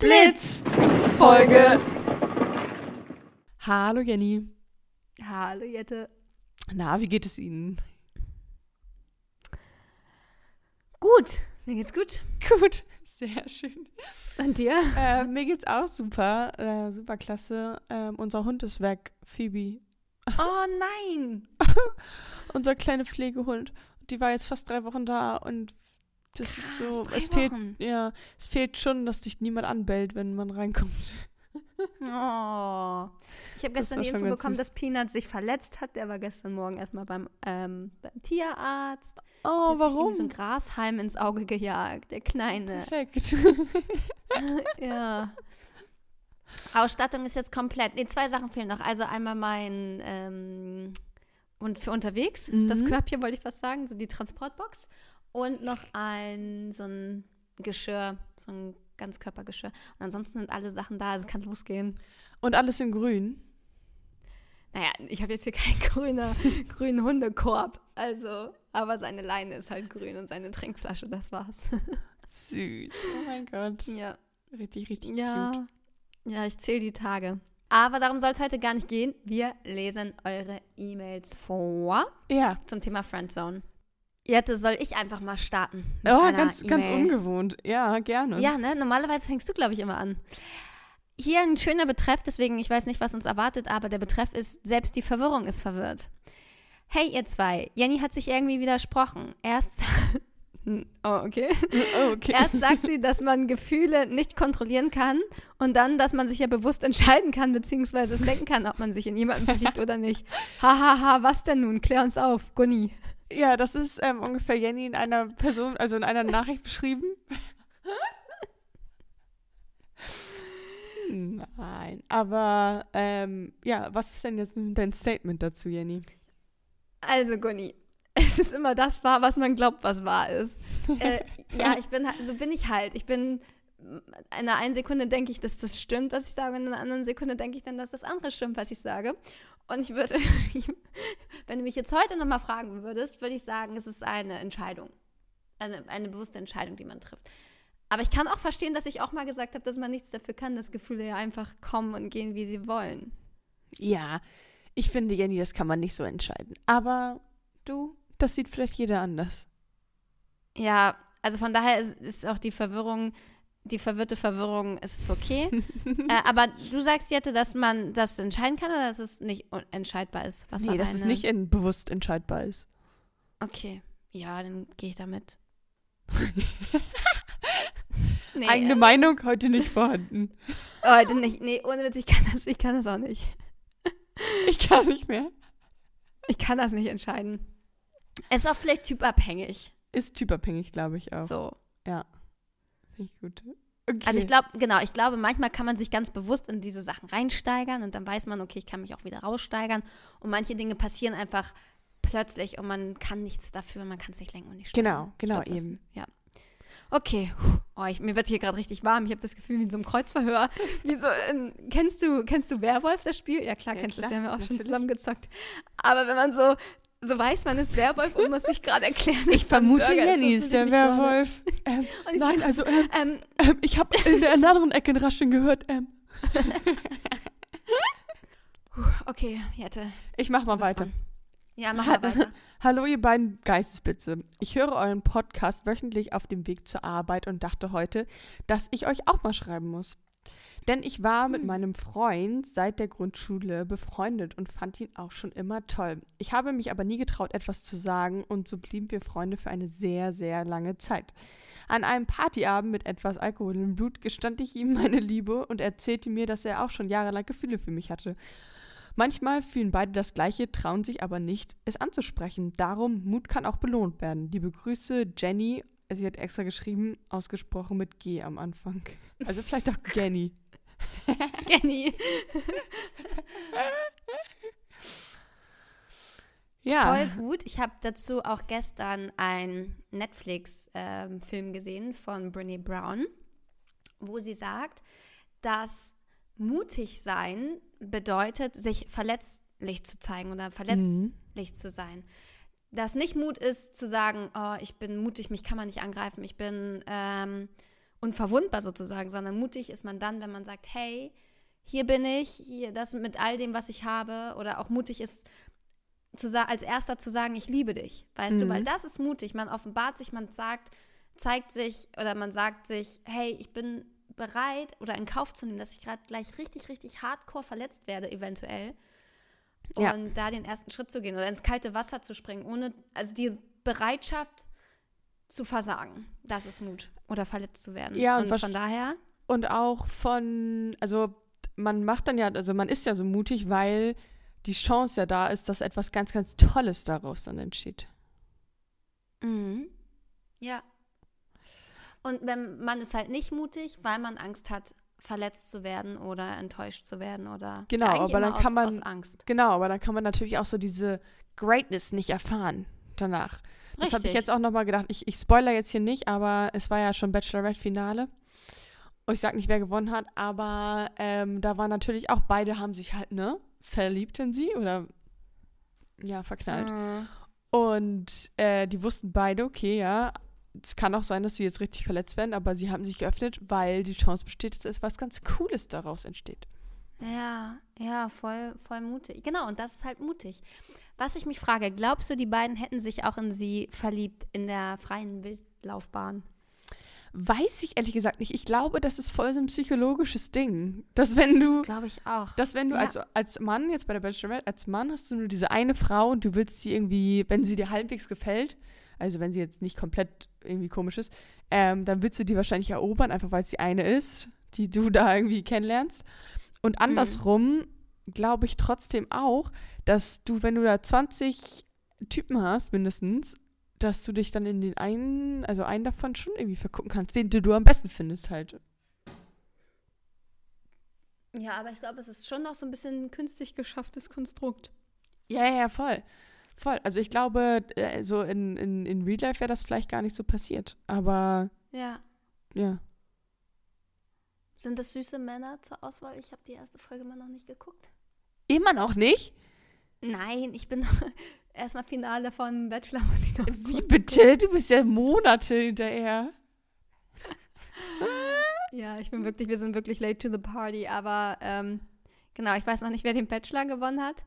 Blitz Folge. Hallo Jenny. Hallo Jette. Na, wie geht es Ihnen? Gut, mir geht's gut. Gut, sehr schön. Und dir? Äh, mir geht's auch super, äh, super klasse. Ähm, unser Hund ist weg, Phoebe. Oh nein. Unser kleiner Pflegehund. Die war jetzt fast drei Wochen da und das ist so. Es fehlt, Wochen. ja, es fehlt schon, dass dich niemand anbellt, wenn man reinkommt. Oh. Ich habe Das gestern die Info bekommen, süß. dass Peanut sich verletzt hat. Der war gestern Morgen erstmal beim, ähm, beim Tierarzt. Oh, Der hat warum? so ein Grashalm ins Auge gejagt, der Kleine. Perfekt. ja. Ausstattung ist jetzt komplett. Nee, zwei Sachen fehlen noch. Also einmal mein ähm, und für unterwegs, das Mhm. Körbchen wollte ich fast sagen, so die Transportbox. Und noch ein so ein Geschirr, so ein Ganzkörpergeschirr. Und ansonsten sind alle Sachen da, also es kann losgehen. Und alles in grün. Naja, ich habe jetzt hier keinen grüner, grünen Hundekorb. Also, aber seine Leine ist halt grün und seine Trinkflasche, das war's. Süß. Oh mein Gott. ja. Richtig, richtig cute. Ja, ja, ich zähle die Tage. Aber darum soll es heute gar nicht gehen. Wir lesen eure E-Mails vor Ja. zum Thema Friendzone. Jette, soll ich einfach mal starten? Oh, ganz, ganz E-Mail? ungewohnt. Ja, gerne. Ja, ne? Normalerweise fängst du, glaube ich, immer an. Hier ein schöner Betreff, deswegen, ich weiß nicht, was uns erwartet, aber der Betreff ist, selbst die Verwirrung ist verwirrt. Hey, ihr zwei, Jenny hat sich irgendwie widersprochen. Erst. Oh, okay. Oh, okay. Erst sagt sie, dass man Gefühle nicht kontrollieren kann und dann, dass man sich ja bewusst entscheiden kann, beziehungsweise es denken kann, ob man sich in jemanden verliebt oder nicht. Hahaha, ha, ha, was denn nun? Klär uns auf, Gunni. Ja, das ist ähm, ungefähr Jenny in einer Person, also in einer Nachricht beschrieben. Nein, aber ähm, ja, was ist denn jetzt dein Statement dazu, Jenny? Also, Gunni, es ist immer das wahr, was man glaubt, was wahr ist. äh, ja, ich bin halt, so bin ich halt. Ich bin, in der einen Sekunde denke ich, dass das stimmt, was ich sage, und in der anderen Sekunde denke ich dann, dass das andere stimmt, was ich sage. Und ich würde, wenn du mich jetzt heute nochmal fragen würdest, würde ich sagen, es ist eine Entscheidung. Eine, eine bewusste Entscheidung, die man trifft. Aber ich kann auch verstehen, dass ich auch mal gesagt habe, dass man nichts dafür kann, dass Gefühle ja einfach kommen und gehen, wie sie wollen. Ja, ich finde, Jenny, das kann man nicht so entscheiden. Aber du, das sieht vielleicht jeder anders. Ja, also von daher ist, ist auch die Verwirrung, die verwirrte Verwirrung, ist es okay. äh, aber du sagst, Jette, dass man das entscheiden kann oder dass es nicht entscheidbar ist? Was nee, dass es nicht bewusst entscheidbar ist. Okay, ja, dann gehe ich damit. nee, Eigene äh, Meinung heute nicht vorhanden. Heute nicht. Nee, ohne Witz, ich kann das, ich kann das auch nicht. Ich kann nicht mehr. Ich kann das nicht entscheiden. Ist auch vielleicht typabhängig. Ist typabhängig, glaube ich auch. So. Finde ich gut. Okay. Also ich glaube, genau, ich glaube, manchmal kann man sich ganz bewusst in diese Sachen reinsteigern und dann weiß man, okay, ich kann mich auch wieder raussteigern. Und manche Dinge passieren einfach plötzlich und man kann nichts dafür, man kann es nicht lenken und nicht steuern. Genau, genau, glaub, das- eben. Ja. Okay, oh, ich, mir wird hier gerade richtig warm. Ich habe das Gefühl wie in so einem Kreuzverhör. Wie so in, kennst du kennst du Werwolf das Spiel? Ja klar, Ja, kennst du das. Wir haben ja auch schon natürlich. zusammen gezockt. Aber wenn man so so weiß, man ist Werwolf und muss sich gerade erklären. Ich vermute, Burger ist, Jenny so ist der ich mich gerade. Werwolf. Ähm, nein, sag, also ähm, ähm, ähm, ich habe in der anderen Ecke ein Rascheln gehört. Ähm, okay, Jette. ich mach mal weiter. dran. Ja, mach mal weiter. Hallo ihr beiden Geistesblitze. Ich höre euren Podcast wöchentlich auf dem Weg zur Arbeit und dachte heute, dass ich euch auch mal schreiben muss. Denn ich war mit Hm. meinem Freund seit der Grundschule befreundet und fand ihn auch schon immer toll. Ich habe mich aber nie getraut, etwas zu sagen und so blieben wir Freunde für eine sehr, sehr lange Zeit. An einem Partyabend mit etwas Alkohol im Blut gestand ich ihm meine Liebe und erzählte mir, dass er auch schon jahrelang Gefühle für mich hatte. Manchmal fühlen beide das Gleiche, trauen sich aber nicht, es anzusprechen. Darum, Mut kann auch belohnt werden. Liebe Grüße, Jenny. Sie hat extra geschrieben, ausgesprochen mit G am Anfang. Also vielleicht auch Jenny. Jenny. Ja. Voll gut. Ich habe dazu auch gestern einen Netflix-Film gesehen von Brene Brown, wo sie sagt, dass mutig sein bedeutet, sich verletzlich zu zeigen oder verletzlich Mhm. zu sein. Dass nicht Mut ist, zu sagen, oh, ich bin mutig, mich kann man nicht angreifen, ich bin ähm, unverwundbar sozusagen, sondern mutig ist man dann, wenn man sagt, hey, hier bin ich, hier das mit all dem, was ich habe, oder auch mutig ist, zu als erster zu sagen, ich liebe dich, weißt mhm. du, weil das ist mutig. Man offenbart sich, man sagt, zeigt sich oder man sagt sich, hey, ich bin bereit oder in Kauf zu nehmen, dass ich gerade gleich richtig, richtig hardcore verletzt werde, eventuell. Und ja. da den ersten Schritt zu gehen oder ins kalte Wasser zu springen, ohne, also die Bereitschaft zu versagen, das ist Mut oder verletzt zu werden. Ja, und, und von daher. Und auch von, also man macht dann ja, also man ist ja so mutig, weil die Chance ja da ist, dass etwas ganz, ganz Tolles daraus dann entsteht. Mhm. Ja. Und wenn man ist halt nicht mutig, weil man Angst hat, verletzt zu werden oder enttäuscht zu werden oder genau, ja, aber dann kann aus, man aus genau, aber dann kann man natürlich auch so diese Greatness nicht erfahren danach. Das habe ich jetzt auch nochmal gedacht. Ich, ich spoiler jetzt hier nicht, aber es war ja schon Bachelorette-Finale. Und ich sag nicht, wer gewonnen hat, aber ähm, da war natürlich auch, beide haben sich halt, ne, verliebt in sie oder ja, verknallt. Mhm. Und äh, die wussten beide, okay, ja, es kann auch sein, dass sie jetzt richtig verletzt werden, aber sie haben sich geöffnet, weil die Chance besteht, dass etwas ganz Cooles daraus entsteht. Ja, ja, voll, voll mutig. Genau, und das ist halt mutig. Was ich mich frage, glaubst du, die beiden hätten sich auch in sie verliebt in der freien Wildlaufbahn? Weiß ich ehrlich gesagt nicht. Ich glaube, das ist voll so ein psychologisches Ding. Dass wenn du. Glaube ich auch. Dass wenn du ja. als, als Mann, jetzt bei der Bachelorette, als Mann hast du nur diese eine Frau und du willst sie irgendwie, wenn sie dir halbwegs gefällt, also wenn sie jetzt nicht komplett irgendwie komisch ist, ähm, dann willst du die wahrscheinlich erobern, einfach weil es die eine ist, die du da irgendwie kennenlernst. Und mhm. andersrum mhm. Glaube ich trotzdem auch, dass du, wenn du da 20 Typen hast, mindestens, dass du dich dann in den einen, also einen davon schon irgendwie vergucken kannst, den du am besten findest halt. Ja, aber ich glaube, es ist schon noch so ein bisschen ein künstlich geschafftes Konstrukt. Ja, ja, voll. Voll. Also ich glaube, äh, so in, in, in Real Life wäre das vielleicht gar nicht so passiert. Aber. Ja. Ja. Sind das süße Männer zur Auswahl? Ich habe die erste Folge mal noch nicht geguckt. Immer noch nicht? Nein, ich bin erstmal Finale von Bachelor. Muss ich noch Wie bitte? Du bist ja Monate hinterher. ja, ich bin wirklich, wir sind wirklich late to the party, aber ähm, genau, ich weiß noch nicht, wer den Bachelor gewonnen hat.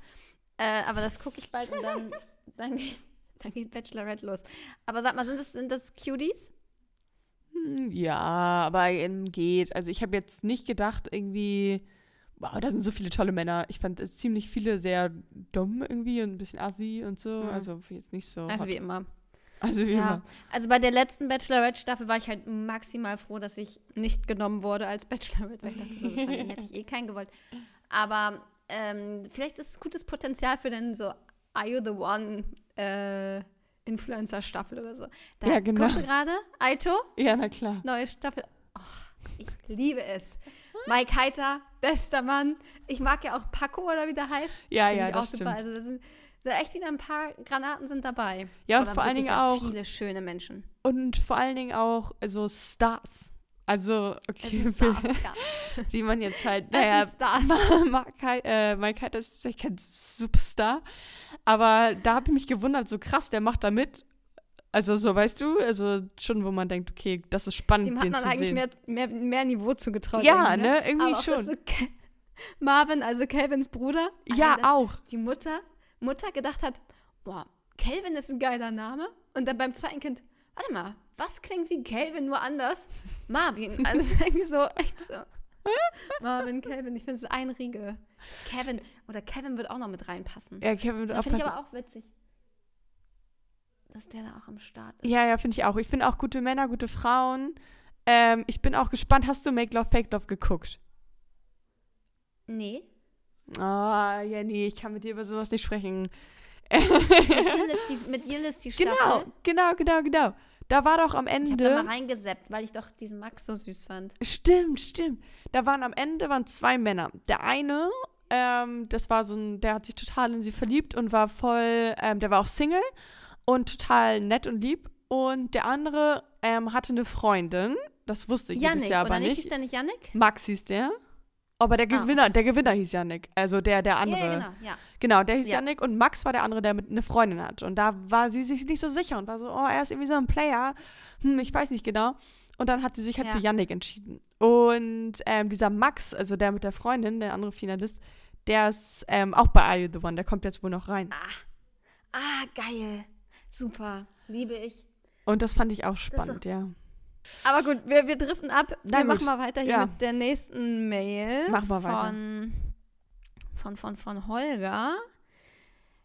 Äh, aber das gucke ich bald und dann, dann, dann geht Bachelorette los. Aber sag mal, sind das, sind das Cuties? Hm, ja, aber geht. Also ich habe jetzt nicht gedacht, irgendwie, wow, da sind so viele tolle Männer. Ich fand es ziemlich viele sehr dumm irgendwie und ein bisschen assi und so. Mhm. Also jetzt nicht so. Also wie immer. Also wie ja. immer. Also bei der letzten Bachelorette-Staffel war ich halt maximal froh, dass ich nicht genommen wurde als Bachelorette, weil ich dachte, so, dann hätte ich eh keinen gewollt. Aber ähm, vielleicht ist es gutes Potenzial für den so Are You the One äh, Influencer-Staffel oder so. Da ja, genau. Guckst du gerade? Aito? Ja, na klar. Neue Staffel. Oh, ich liebe es. Mike Heiter, bester Mann. Ich mag ja auch Paco oder wie der heißt. Ja, Find ja, ich das auch stimmt. super. Also das sind echt wieder ein paar Granaten sind dabei. Ja, und vor allen Dingen auch viele schöne Menschen. Und vor allen Dingen auch also Stars. Also, okay, Stars, ja. wie man jetzt halt, naja, Mike, äh, Mike Heiter ist vielleicht kein Superstar, aber da habe ich mich gewundert, so krass, der macht da mit. Also so, weißt du, also schon, wo man denkt, okay, das ist spannend, Dem hat man eigentlich mehr, mehr, mehr, Niveau zugetraut. Ja, ne, ne? irgendwie aber schon. So Marvin, also Calvins Bruder. Ja, auch. Die Mutter, Mutter gedacht hat, boah, Calvin ist ein geiler Name. Und dann beim zweiten Kind, warte mal, was klingt wie Calvin, nur anders? Marvin. Also irgendwie so, echt so. Marvin, Calvin, ich finde es ein Riege. Kevin, oder Kevin wird auch noch mit reinpassen. Ja, Kevin wird auch Finde ich aber auch witzig. Dass der da auch am Start ist. Ja, ja, finde ich auch. Ich finde auch gute Männer, gute Frauen. Ähm, ich bin auch gespannt. Hast du Make Love, Fake Love geguckt? Nee. Ah, oh, ja, nee, ich kann mit dir über sowas nicht sprechen. mit Yildiz die, die Staffel. Genau, genau, genau, genau. Da war doch am Ende. Ich habe mal reingeseppt, weil ich doch diesen Max so süß fand. Stimmt, stimmt. Da waren am Ende waren zwei Männer. Der eine, ähm, das war so ein, der hat sich total in sie verliebt und war voll, ähm, der war auch Single und total nett und lieb. Und der andere ähm, hatte eine Freundin. Das wusste ich Janik, jedes Jahr aber nicht. Hieß der nicht Janik? Max hieß der. Aber der Gewinner, ah. der Gewinner hieß Yannick. Also der, der andere. Ja, ja genau, ja. Genau, der hieß ja. Yannick und Max war der andere, der mit eine Freundin hat. Und da war sie sich nicht so sicher und war so, oh, er ist irgendwie so ein Player. Hm, ich weiß nicht genau. Und dann hat sie sich halt Ja. für Yannick entschieden. Und ähm, dieser Max, also der mit der Freundin, der andere Finalist, der ist ähm, auch bei Are You the One. Der kommt jetzt wohl noch rein. Ah, geil. Super. Liebe ich. Und das fand ich auch spannend, ja. Aber gut, wir, wir driften ab. Na wir gut. machen mal weiter hier Ja. mit der nächsten Mail. Machen wir weiter. von, von, von, von Holger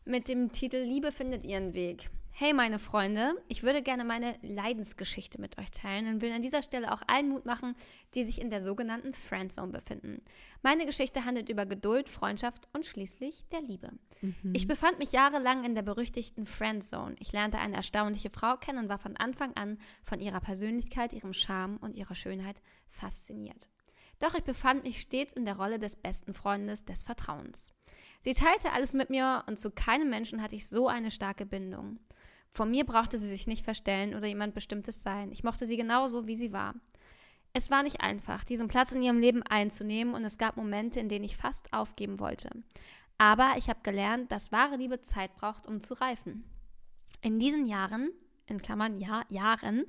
mit dem Titel Liebe findet ihren Weg. Hey meine Freunde, ich würde gerne meine Leidensgeschichte mit euch teilen und will an dieser Stelle auch allen Mut machen, die sich in der sogenannten Friendzone befinden. Meine Geschichte handelt über Geduld, Freundschaft und schließlich der Liebe. Ich befand mich jahrelang in der berüchtigten Friendzone. Ich lernte eine erstaunliche Frau kennen und war von Anfang an von ihrer Persönlichkeit, ihrem Charme und ihrer Schönheit fasziniert. Doch ich befand mich stets in der Rolle des besten Freundes, des Vertrauens. Sie teilte alles mit mir und zu keinem Menschen hatte ich so eine starke Bindung. Von mir brauchte sie sich nicht verstellen oder jemand Bestimmtes sein. Ich mochte sie genauso, wie sie war. Es war nicht einfach, diesen Platz in ihrem Leben einzunehmen und es gab Momente, in denen ich fast aufgeben wollte. Aber ich habe gelernt, dass wahre Liebe Zeit braucht, um zu reifen. In diesen Jahren, in Klammern ja, Jahren,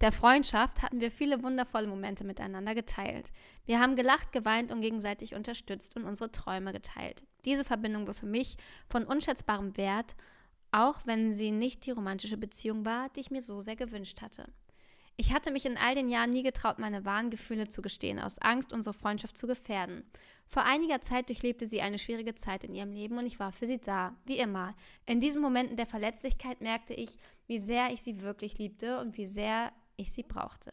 der Freundschaft hatten wir viele wundervolle Momente miteinander geteilt. Wir haben gelacht, geweint und gegenseitig unterstützt und unsere Träume geteilt. Diese Verbindung war für mich von unschätzbarem Wert, auch wenn sie nicht die romantische Beziehung war, die ich mir so sehr gewünscht hatte. Ich hatte mich in all den Jahren nie getraut, meine wahren Gefühle zu gestehen, aus Angst, unsere Freundschaft zu gefährden. Vor einiger Zeit durchlebte sie eine schwierige Zeit in ihrem Leben und ich war für sie da, wie immer. In diesen Momenten der Verletzlichkeit merkte ich, wie sehr ich sie wirklich liebte und wie sehr ich sie brauchte.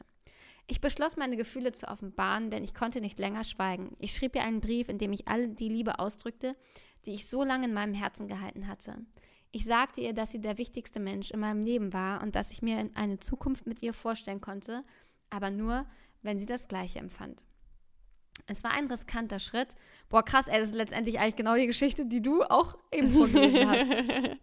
Ich beschloss, meine Gefühle zu offenbaren, denn ich konnte nicht länger schweigen. Ich schrieb ihr einen Brief, in dem ich alle die Liebe ausdrückte, die ich so lange in meinem Herzen gehalten hatte. Ich sagte ihr, dass sie der wichtigste Mensch in meinem Leben war und dass ich mir eine Zukunft mit ihr vorstellen konnte, aber nur, wenn sie das Gleiche empfand. Es war ein riskanter Schritt. Boah, krass, ey, das ist letztendlich eigentlich genau die Geschichte, die du auch eben vorgelesen hast.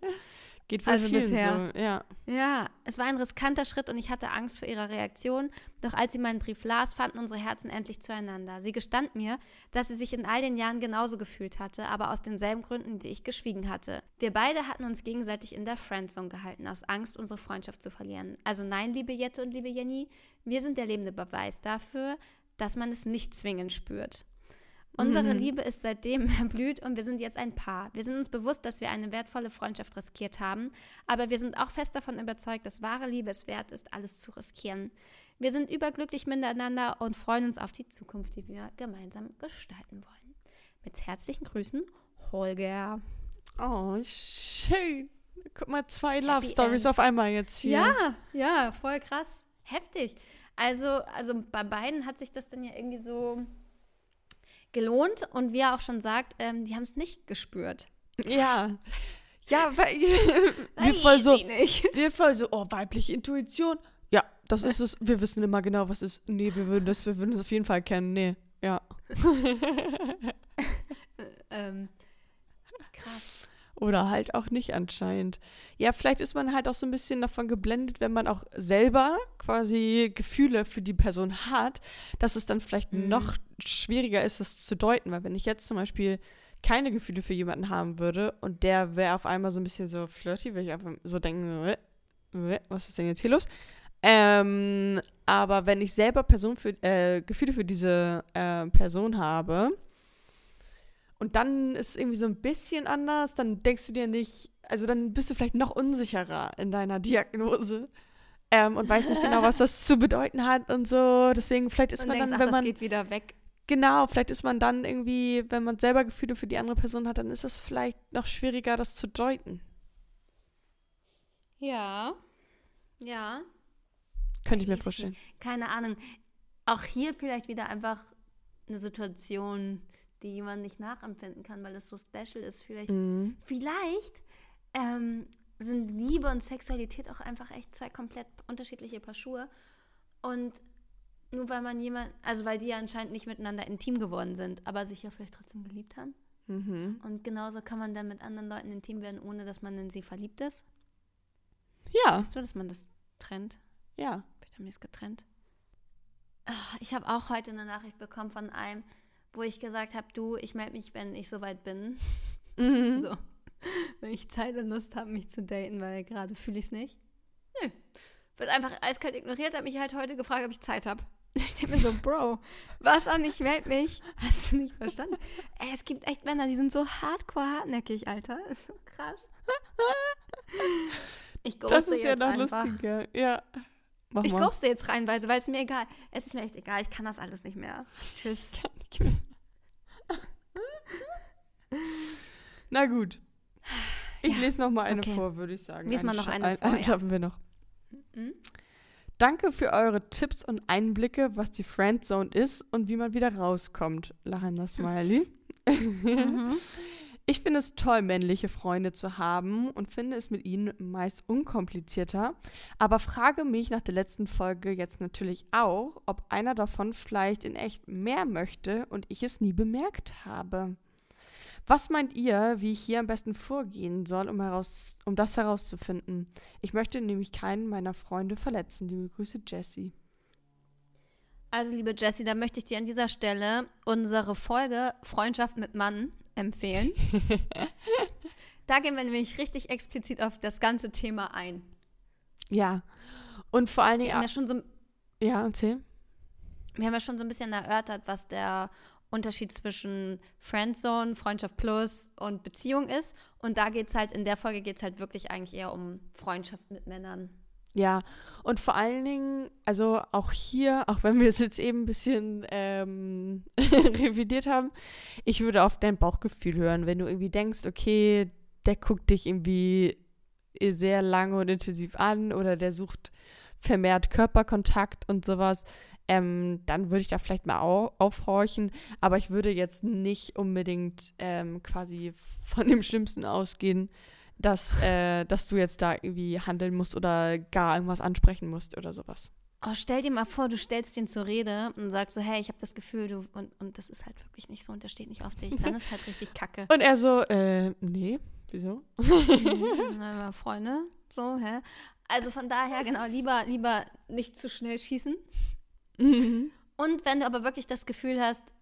Geht wohl Also bisher. so, ja. Ja, es war ein riskanter Schritt und ich hatte Angst vor ihrer Reaktion. Doch als sie meinen Brief las, fanden unsere Herzen endlich zueinander. Sie gestand mir, dass sie sich in all den Jahren genauso gefühlt hatte, aber aus denselben Gründen, wie ich geschwiegen hatte. Wir beide hatten uns gegenseitig in der Friendzone gehalten, aus Angst, unsere Freundschaft zu verlieren. Also nein, liebe Jette und liebe Jenny, wir sind der lebende Beweis dafür, dass man es nicht zwingend spürt. Unsere Mhm. Liebe ist seitdem erblüht und wir sind jetzt ein Paar. Wir sind uns bewusst, dass wir eine wertvolle Freundschaft riskiert haben, aber wir sind auch fest davon überzeugt, dass wahre Liebe es wert ist, alles zu riskieren. Wir sind überglücklich miteinander und freuen uns auf die Zukunft, die wir gemeinsam gestalten wollen. Mit herzlichen Grüßen, Holger. Oh, schön. Guck mal, zwei Love Happy Stories End. auf einmal jetzt hier. Ja, ja, voll krass. Heftig. Also, also bei beiden hat sich das dann ja irgendwie so gelohnt und wie er auch schon sagt, ähm, die haben es nicht gespürt. Ja. Ja, weil wir voll so, wir voll so, oh, weibliche Intuition. Ja, das ist es. Wir wissen immer genau, was ist. Nee, wir würden das, wir würden es auf jeden Fall kennen. Nee, ja. Ähm, krass. Oder halt auch nicht anscheinend. Ja, vielleicht ist man halt auch so ein bisschen davon geblendet, wenn man auch selber quasi Gefühle für die Person hat, dass es dann vielleicht Mhm. noch schwieriger ist, das zu deuten. Weil wenn ich jetzt zum Beispiel keine Gefühle für jemanden haben würde und der wäre auf einmal so ein bisschen so flirty, würde ich einfach so denken, "Äh, äh, was ist denn jetzt hier los? Ähm, aber wenn ich selber Person für, äh, Gefühle für diese äh, Person habe, und dann ist es irgendwie so ein bisschen anders, dann denkst du dir nicht, also dann bist du vielleicht noch unsicherer in deiner Diagnose ähm, und weißt nicht genau, was das zu bedeuten hat und so. Deswegen vielleicht ist Und man denkst, dann, ach, wenn das man geht wieder weg. genau, vielleicht ist man dann irgendwie, wenn man selber Gefühle für die andere Person hat, dann ist es vielleicht noch schwieriger, das zu deuten. Ja. Ja. Könnte ich mir vorstellen. Keine Ahnung. Auch hier vielleicht wieder einfach eine Situation, die man nicht nachempfinden kann, weil es so special ist. Vielleicht, Mhm. vielleicht ähm, sind Liebe und Sexualität auch einfach echt zwei komplett unterschiedliche Paar Schuhe. Und nur weil man jemand, also weil die ja anscheinend nicht miteinander intim geworden sind, aber sich ja vielleicht trotzdem geliebt haben. Mhm. Und genauso kann man dann mit anderen Leuten intim werden, ohne dass man in sie verliebt ist. Ja, Weißt du, dass man das trennt? ja. Vielleicht haben die es getrennt. Ah, Ich habe auch heute eine Nachricht bekommen von einem, wo ich gesagt habe, du, ich melde mich, wenn ich soweit bin. Mhm. So, wenn ich Zeit und Lust habe, mich zu daten, weil gerade fühle ich es nicht. Nö, wird einfach eiskalt ignoriert, hat mich halt heute gefragt, ob ich Zeit habe. Ich denke mir so, Bro, was an ich meld mich? Hast du nicht verstanden? Ey, es gibt echt Männer, die sind so hardcore hartnäckig, Alter. Das ist so krass. Ich Das ist ja noch einfach. lustiger. Ja. Mach Ich ghoste jetzt reinweise, weil es mir egal. Es ist mir echt egal. Ich kann das alles nicht mehr. Tschüss. Na gut. Ich Ja, lese noch mal eine okay. vor, würde ich sagen. Lies mal noch eine ein- vor, Einen ja. schaffen wir noch. Mhm. Danke für eure Tipps und Einblicke, was die Friendzone ist und wie man wieder rauskommt. Lachender Smiley. Mhm. Ich finde es toll, männliche Freunde zu haben und finde es mit ihnen meist unkomplizierter. Aber frage mich nach der letzten Folge jetzt natürlich auch, ob einer davon vielleicht in echt mehr möchte und ich es nie bemerkt habe. Was meint ihr, wie ich hier am besten vorgehen soll, um, heraus, um das herauszufinden? Ich möchte nämlich keinen meiner Freunde verletzen. Liebe Grüße, Jessie. Also, liebe Jessie, da möchte ich dir an dieser Stelle unsere Folge Freundschaft mit Mann empfehlen. da gehen wir nämlich richtig explizit auf das ganze Thema ein. Ja. Und vor allen Wir Dingen. haben ja schon so, Ja, erzähl. wir haben ja schon so ein bisschen erörtert, was der Unterschied zwischen Friendzone, Freundschaft Plus und Beziehung ist. Und da geht es halt, in der Folge geht es halt wirklich eigentlich eher um Freundschaft mit Männern. Ja, und vor allen Dingen, also auch hier, auch wenn wir es jetzt eben ein bisschen ähm, revidiert haben, ich würde auf dein Bauchgefühl hören, wenn du irgendwie denkst, okay, der guckt dich irgendwie sehr lange und intensiv an oder der sucht vermehrt Körperkontakt und sowas, ähm, dann würde ich da vielleicht mal au aufhorchen, aber ich würde jetzt nicht unbedingt ähm, quasi von dem Schlimmsten ausgehen, dass, äh, dass du jetzt da irgendwie handeln musst oder gar irgendwas ansprechen musst oder sowas. Oh, stell dir mal vor, du stellst den zur Rede und sagst so, hey, ich habe das Gefühl, du und, und das ist halt wirklich nicht so und der steht nicht auf dich. Dann ist halt richtig kacke. Und er so, äh, nee, wieso? Na, Freunde, so, hä? Also von daher, genau, lieber, lieber nicht zu schnell schießen. Und wenn du aber wirklich das Gefühl hast,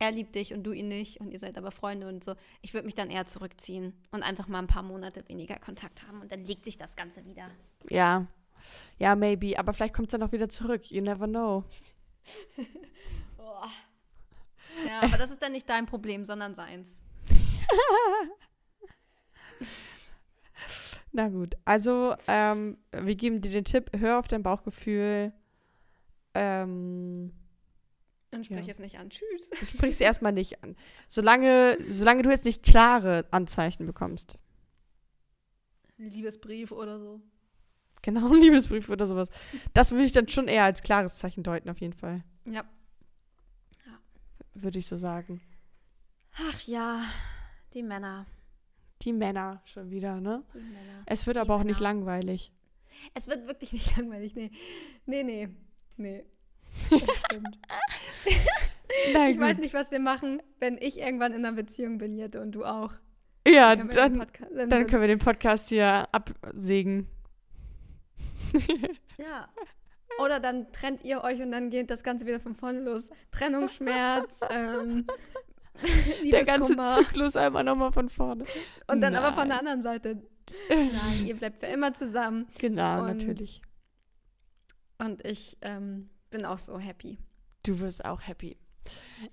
er liebt dich und du ihn nicht und ihr seid aber Freunde und so, ich würde mich dann eher zurückziehen und einfach mal ein paar Monate weniger Kontakt haben und dann legt sich das Ganze wieder. ja, ja, maybe, aber vielleicht kommt es dann auch wieder zurück. You never know. Boah. Ja, aber das ist dann nicht dein Problem, sondern seins. Na gut, also ähm, wir geben dir den Tipp, hör auf dein Bauchgefühl. Ähm, Und sprich Ja. es nicht an. Tschüss. sprich es erstmal nicht an. Solange, solange du jetzt nicht klare Anzeichen bekommst. Liebesbrief oder so. Genau, ein Liebesbrief oder sowas. Das würde ich dann schon eher als klares Zeichen deuten, auf jeden Fall. Ja. Würde ich so sagen. Ach ja, die Männer. Die Männer schon wieder, ne? Die Männer. Es wird Die aber auch nicht Männer. langweilig. Es wird wirklich nicht langweilig. Nee. Nee, nee. Nee. Na Ich gut. weiß nicht, was wir machen, wenn ich irgendwann in einer Beziehung bin, Jette, und du auch. Ja, Können wir dann, Podca- dann können wir den Podcast hier absägen. Ja. Oder dann trennt ihr euch und dann geht das Ganze wieder von vorne los. Trennungsschmerz, ähm, Der ganze. Zyklus einmal nochmal von vorne. Und dann aber von der Nein. anderen Seite. Nein, ihr bleibt für immer zusammen. Genau, Und- natürlich. Und ich ähm, bin auch so happy. Du wirst auch happy.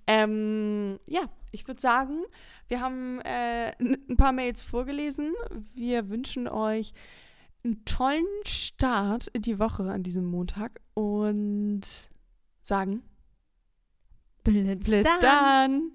Ähm, ja, ich würde sagen, wir haben äh, ein paar Mails vorgelesen. Wir wünschen euch einen tollen Start in die Woche an diesem Montag und sagen Blitz, Blitz dann!